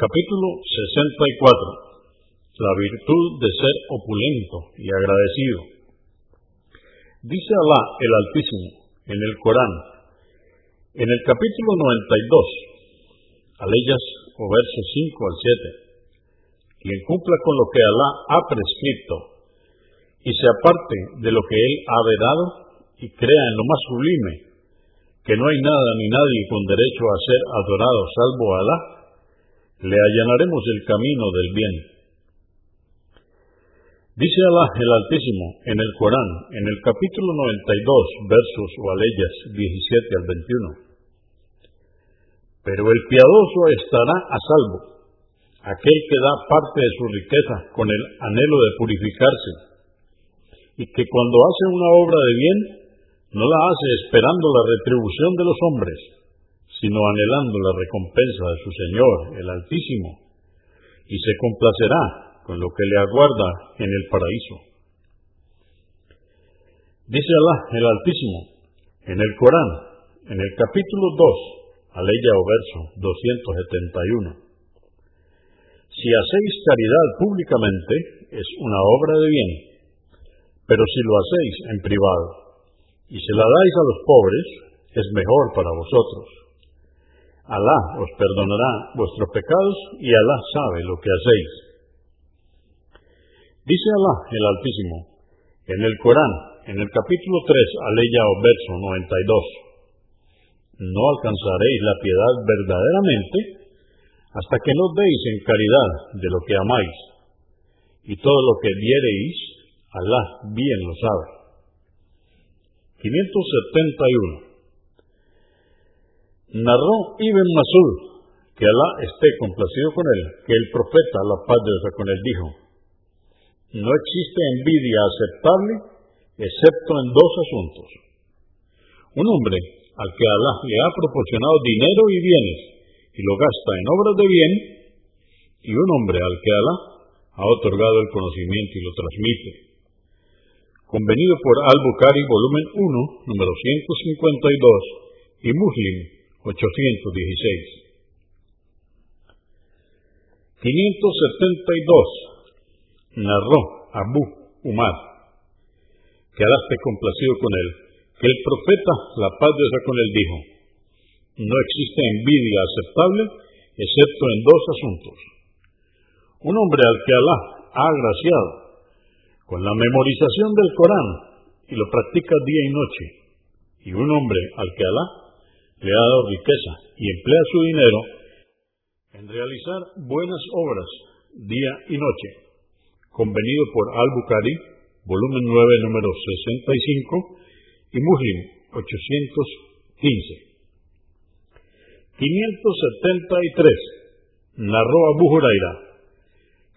Capítulo 64. La virtud de ser opulento y agradecido. Dice Alá el Altísimo en el Corán, en el capítulo 92, aleyas o versos 5 al 7, quien cumpla con lo que Alá ha prescrito y se aparte de lo que Él ha vedado y crea en lo más sublime, que no hay nada ni nadie con derecho a ser adorado salvo Alá, le allanaremos el camino del bien. Dice Alá el Altísimo en el Corán, en el capítulo 92, versos o aleyas 17 al 21. Pero el piadoso estará a salvo, aquel que da parte de su riqueza con el anhelo de purificarse, y que cuando hace una obra de bien, no la hace esperando la retribución de los hombres, sino anhelando la recompensa de su Señor, el Altísimo, y se complacerá con lo que le aguarda en el paraíso. Dice Alá, el Altísimo, en el Corán, en el capítulo 2, aleya o verso 271. Si hacéis caridad públicamente, es una obra de bien, pero si lo hacéis en privado y se la dais a los pobres, es mejor para vosotros Alá os perdonará vuestros pecados y Alá sabe lo que hacéis. Dice Alá el Altísimo en el Corán, en el capítulo 3, aleya o verso 92. No alcanzaréis la piedad verdaderamente hasta que no deis en caridad de lo que amáis, y todo lo que diereis, Alá bien lo sabe. 571 Narró Ibn Masud, que Alá esté complacido con él, que el profeta, la paz de Dios con él, dijo, no existe envidia aceptable excepto en dos asuntos. Un hombre al que Alá le ha proporcionado dinero y bienes y lo gasta en obras de bien, y un hombre al que Alá ha otorgado el conocimiento y lo transmite. Convenido por Al-Bukhari, volumen 1, número 152, y Muslim, 816. 572. Narró Abu Umar, que Alá complacido con él, que el profeta, la paz de con él, dijo, no existe envidia aceptable excepto en dos asuntos. Un hombre al que Alá ha agraciado con la memorización del Corán y lo practica día y noche, y un hombre al que Alá le ha dado riqueza y emplea su dinero en realizar buenas obras día y noche, convenido por Al-Bukhari, volumen 9, número 65, y Muslim, 815. 573. Narró Abu Huraira,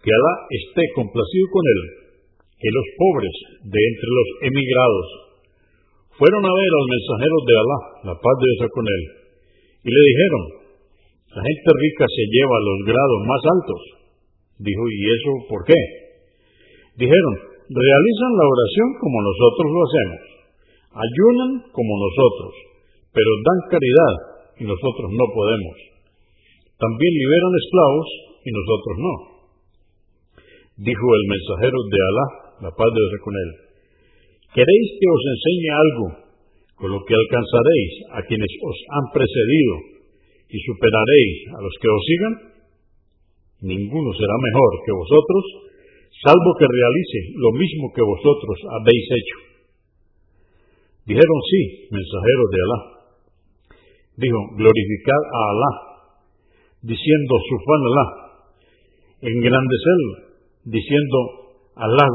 que Alá esté complacido con él, que los pobres de entre los emigrados fueron a ver a los mensajeros de Alá, la paz de Dios con él, y le dijeron, la gente rica se lleva a los grados más altos. Dijo, ¿y eso por qué? Dijeron, realizan la oración como nosotros lo hacemos, ayunan como nosotros, pero dan caridad y nosotros no podemos. También liberan esclavos y nosotros no. Dijo el mensajero de Alá, la paz de Dios con él, ¿Queréis que os enseñe algo con lo que alcanzaréis a quienes os han precedido y superaréis a los que os sigan? Ninguno será mejor que vosotros, salvo que realice lo mismo que vosotros habéis hecho. Dijeron sí, mensajeros de Alá. Dijo, glorificad a Alá, diciendo Sufan Alá, engrandecerlo, diciendo Alá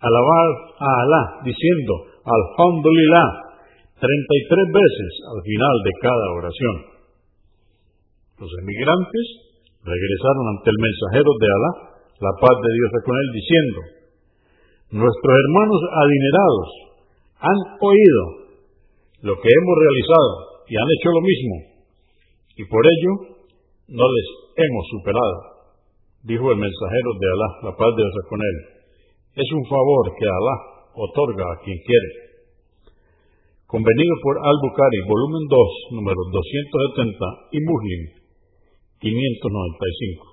alabar a Alá diciendo Alhamdulillah 33 veces al final de cada oración. Los emigrantes regresaron ante el mensajero de Alá, la paz de Dios con él, diciendo, nuestros hermanos adinerados han oído lo que hemos realizado y han hecho lo mismo, y por ello no les hemos superado, dijo el mensajero de Alá, la paz de Dios con él es un favor que Alá otorga a quien quiere. Convenido por Al-Bukhari, volumen 2, número 270, y Muslim, 595.